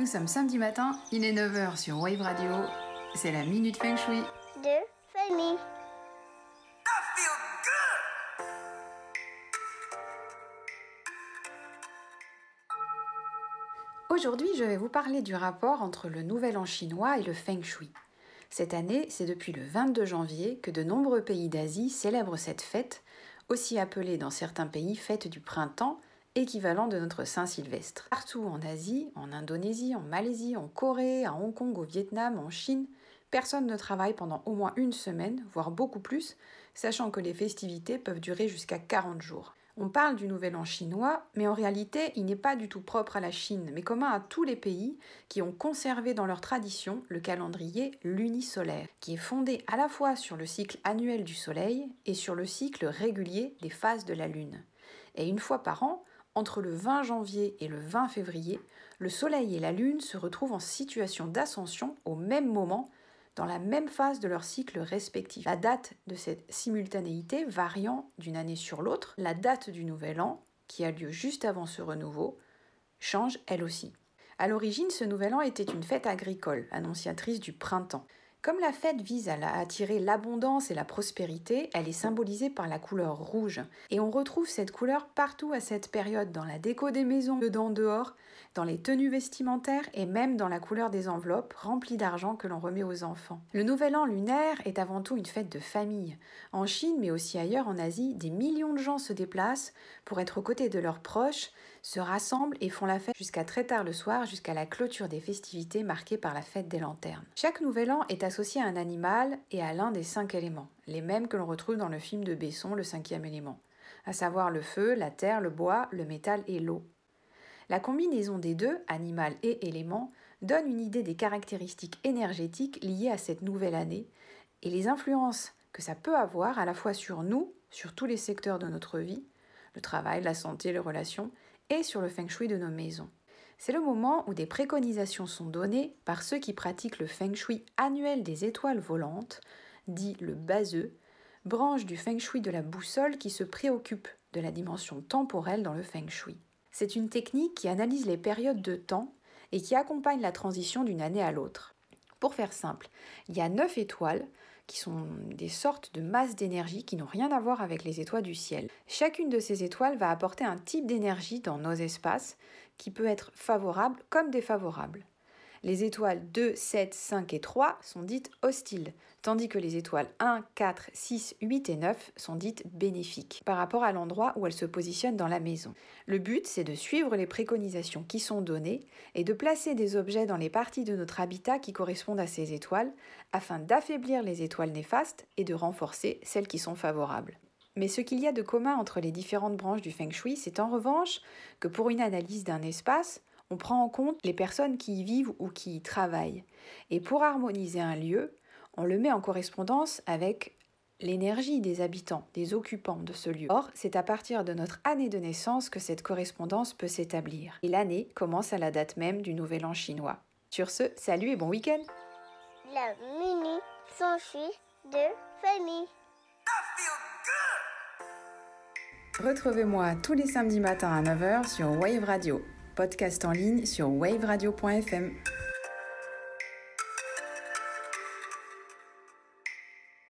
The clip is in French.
Nous sommes samedi matin, il est 9h sur Wave Radio. C'est la Minute Feng Shui. de famille. Aujourd'hui, je vais vous parler du rapport entre le Nouvel An chinois et le Feng Shui. Cette année, c'est depuis le 22 janvier que de nombreux pays d'Asie célèbrent cette fête, aussi appelée dans certains pays fête du printemps, équivalent de notre Saint-Sylvestre. Partout en Asie, en Indonésie, en Malaisie, en Corée, à Hong Kong, au Vietnam, en Chine, personne ne travaille pendant au moins une semaine, voire beaucoup plus, sachant que les festivités peuvent durer jusqu'à 40 jours. On parle du Nouvel An chinois, mais en réalité, il n'est pas du tout propre à la Chine, mais commun à tous les pays qui ont conservé dans leur tradition le calendrier lunisolaire, qui est fondé à la fois sur le cycle annuel du Soleil et sur le cycle régulier des phases de la Lune. Et une fois par an, entre le 20 janvier et le 20 février, le Soleil et la Lune se retrouvent en situation d'ascension au même moment, dans la même phase de leur cycle respectif. La date de cette simultanéité variant d'une année sur l'autre, la date du Nouvel An, qui a lieu juste avant ce renouveau, change elle aussi. À l'origine, ce Nouvel An était une fête agricole, annonciatrice du printemps. Comme la fête vise à attirer l'abondance et la prospérité, elle est symbolisée par la couleur rouge. Et on retrouve cette couleur partout à cette période, dans la déco des maisons, dedans, dehors, dans les tenues vestimentaires et même dans la couleur des enveloppes remplies d'argent que l'on remet aux enfants. Le Nouvel An lunaire est avant tout une fête de famille. En Chine, mais aussi ailleurs en Asie, des millions de gens se déplacent pour être aux côtés de leurs proches, se rassemblent et font la fête jusqu'à très tard le soir, jusqu'à la clôture des festivités marquées par la fête des lanternes. Chaque Nouvel An est associé à un animal et à l'un des cinq éléments, les mêmes que l'on retrouve dans le film de Besson, le cinquième élément, à savoir le feu, la terre, le bois, le métal et l'eau. La combinaison des deux, animal et élément, donne une idée des caractéristiques énergétiques liées à cette nouvelle année et les influences que ça peut avoir à la fois sur nous, sur tous les secteurs de notre vie, le travail, la santé, les relations, et sur le feng shui de nos maisons. C'est le moment où des préconisations sont données par ceux qui pratiquent le feng shui annuel des étoiles volantes, dit le baseux, branche du feng shui de la boussole qui se préoccupe de la dimension temporelle dans le feng shui. C'est une technique qui analyse les périodes de temps et qui accompagne la transition d'une année à l'autre. Pour faire simple, il y a neuf étoiles qui sont des sortes de masses d'énergie qui n'ont rien à voir avec les étoiles du ciel. Chacune de ces étoiles va apporter un type d'énergie dans nos espaces qui peut être favorable comme défavorable. Les étoiles 2, 7, 5 et 3 sont dites hostiles, tandis que les étoiles 1, 4, 6, 8 et 9 sont dites bénéfiques par rapport à l'endroit où elles se positionnent dans la maison. Le but, c'est de suivre les préconisations qui sont données et de placer des objets dans les parties de notre habitat qui correspondent à ces étoiles afin d'affaiblir les étoiles néfastes et de renforcer celles qui sont favorables. Mais ce qu'il y a de commun entre les différentes branches du feng shui, c'est en revanche que pour une analyse d'un espace, on prend en compte les personnes qui y vivent ou qui y travaillent. Et pour harmoniser un lieu, on le met en correspondance avec l'énergie des habitants, des occupants de ce lieu. Or, c'est à partir de notre année de naissance que cette correspondance peut s'établir. Et l'année commence à la date même du Nouvel An chinois. Sur ce, salut et bon week-end La mini s'enfuit de famille. Retrouvez-moi tous les samedis matins à 9h sur Wave Radio podcast en ligne sur waveradio.fm.